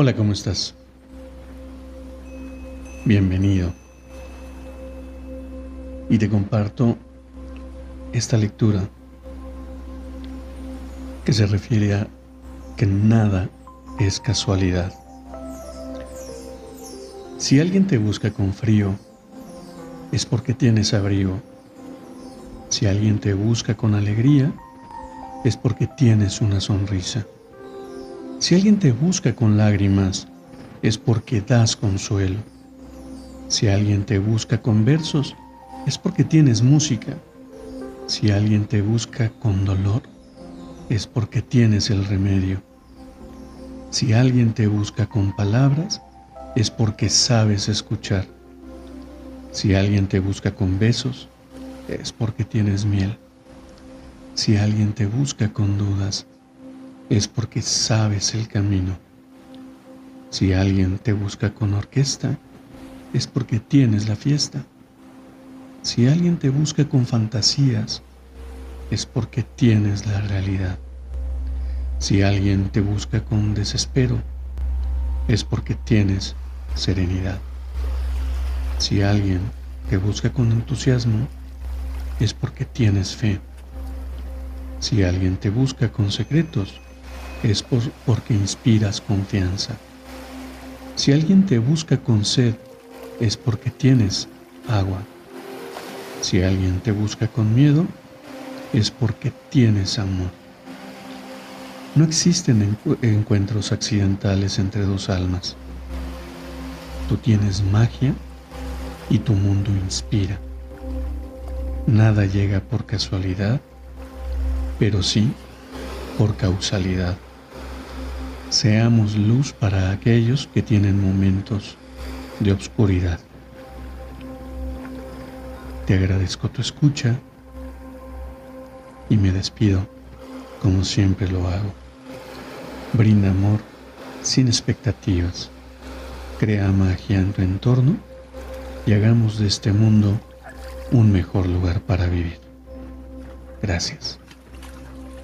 Hola, ¿cómo estás? Bienvenido. Y te comparto esta lectura que se refiere a que nada es casualidad. Si alguien te busca con frío, es porque tienes abrigo. Si alguien te busca con alegría, es porque tienes una sonrisa. Si alguien te busca con lágrimas, es porque das consuelo. Si alguien te busca con versos, es porque tienes música. Si alguien te busca con dolor, es porque tienes el remedio. Si alguien te busca con palabras, es porque sabes escuchar. Si alguien te busca con besos, es porque tienes miel. Si alguien te busca con dudas, es porque sabes el camino. Si alguien te busca con orquesta, es porque tienes la fiesta. Si alguien te busca con fantasías, es porque tienes la realidad. Si alguien te busca con desespero, es porque tienes serenidad. Si alguien te busca con entusiasmo, es porque tienes fe. Si alguien te busca con secretos, es porque inspiras confianza. Si alguien te busca con sed, es porque tienes agua. Si alguien te busca con miedo, es porque tienes amor. No existen encuentros accidentales entre dos almas. Tú tienes magia y tu mundo inspira. Nada llega por casualidad, pero sí por causalidad. Seamos luz para aquellos que tienen momentos de oscuridad. Te agradezco tu escucha y me despido como siempre lo hago. Brinda amor sin expectativas. Crea magia en tu entorno y hagamos de este mundo un mejor lugar para vivir. Gracias.